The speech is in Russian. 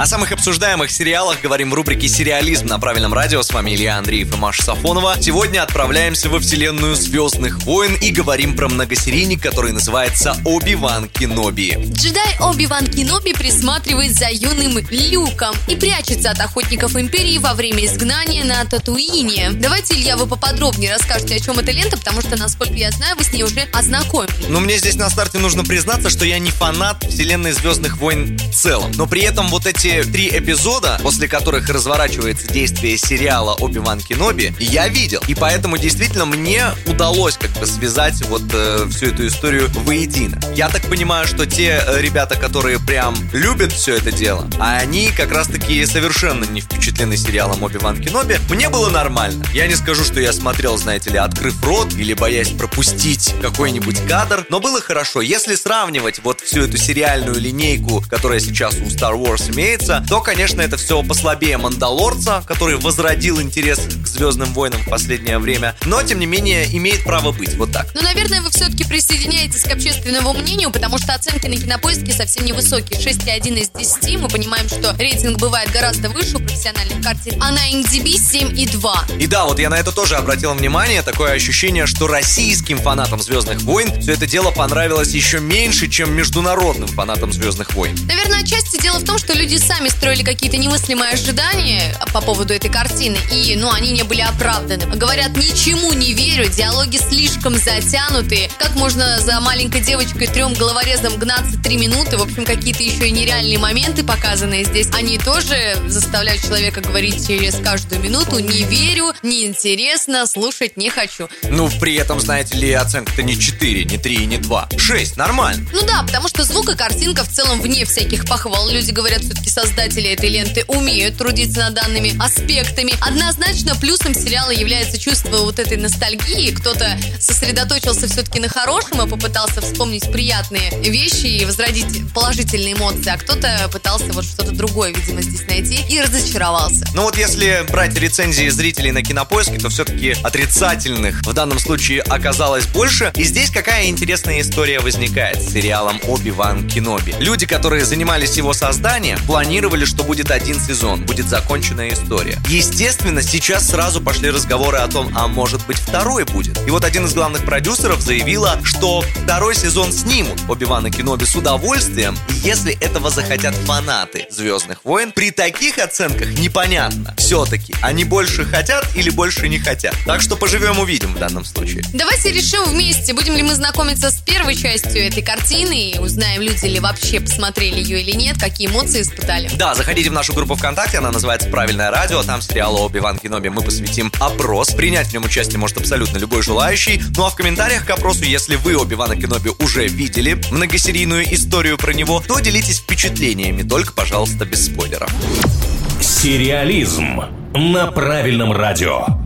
О самых обсуждаемых сериалах говорим в рубрике «Сериализм» на правильном радио. С вами Илья Андреев и Маша Сафонова. Сегодня отправляемся во вселенную «Звездных войн» и говорим про многосерийник, который называется «Оби-Ван Кеноби». Джедай Оби-Ван Кеноби присматривает за юным Люком и прячется от охотников Империи во время изгнания на Татуине. Давайте, Илья, вы поподробнее расскажете, о чем эта лента, потому что, насколько я знаю, вы с ней уже ознакомились. Но мне здесь на старте нужно признаться, что я не фанат вселенной «Звездных войн» в целом. Но при этом вот эти три эпизода, после которых разворачивается действие сериала Оби-Ван Кеноби, я видел. И поэтому действительно мне удалось как бы связать вот э, всю эту историю воедино. Я так понимаю, что те э, ребята, которые прям любят все это дело, а они как раз таки совершенно не впечатлены сериалом Оби-Ван Кеноби, мне было нормально. Я не скажу, что я смотрел, знаете ли, открыв рот или боясь пропустить какой-нибудь кадр, но было хорошо. Если сравнивать вот всю эту сериальную линейку, которая сейчас у Star Wars имеет, разумеется, то, конечно, это все послабее Мандалорца, который возродил интерес к Звездным войнам в последнее время, но, тем не менее, имеет право быть вот так. Ну, наверное, вы все-таки присоединяетесь к общественному мнению, потому что оценки на кинопоиске совсем невысокие. 6,1 из 10. Мы понимаем, что рейтинг бывает гораздо выше у профессиональных картин. А на MDB 7,2. И да, вот я на это тоже обратил внимание. Такое ощущение, что российским фанатам Звездных войн все это дело понравилось еще меньше, чем международным фанатам Звездных войн. Наверное, отчасти дело в том, что люди сами строили какие-то немыслимые ожидания по поводу этой картины, и, ну, они не были оправданы. Говорят, ничему не верю, диалоги слишком затянутые. Как можно за маленькой девочкой трем головорезом гнаться три минуты? В общем, какие-то еще и нереальные моменты показанные здесь. Они тоже заставляют человека говорить через каждую минуту «не верю», «неинтересно», «слушать не хочу». Ну, при этом, знаете ли, оценка-то не 4, не 3 не 2. 6, нормально. Ну да, потому что звук и картинка в целом вне всяких похвал. Люди говорят, все-таки создатели этой ленты умеют трудиться над данными аспектами. Однозначно плюсом сериала является чувство вот этой ностальгии. Кто-то сосредоточился все-таки на хорошем и попытался вспомнить приятные вещи и возродить положительные эмоции, а кто-то пытался вот что-то другое, видимо, здесь найти и разочаровался. Ну вот если брать рецензии зрителей на кинопоиске, то все-таки отрицательных в данном случае оказалось больше. И здесь какая интересная история возникает с сериалом Оби-Ван Кеноби. Люди, которые занимались его созданием, планировали что будет один сезон, будет законченная история. Естественно, сейчас сразу пошли разговоры о том, а может быть второй будет. И вот один из главных продюсеров заявила, что второй сезон снимут Оби-Вана Кеноби с удовольствием, если этого захотят фанаты Звездных войн. При таких оценках непонятно. Все-таки, они больше хотят или больше не хотят. Так что поживем увидим в данном случае. Давайте решим вместе, будем ли мы знакомиться с первой частью этой картины и узнаем, люди ли вообще посмотрели ее или нет, какие эмоции испытали. Да, заходите в нашу группу ВКонтакте, она называется «Правильное радио», там сериалу «Оби-Ван Кеноби» мы посвятим опрос. Принять в нем участие может абсолютно любой желающий. Ну а в комментариях к опросу, если вы Оби-Вана Кеноби уже видели многосерийную историю про него, то делитесь впечатлениями, только, пожалуйста, без спойлеров. Сериализм на правильном радио.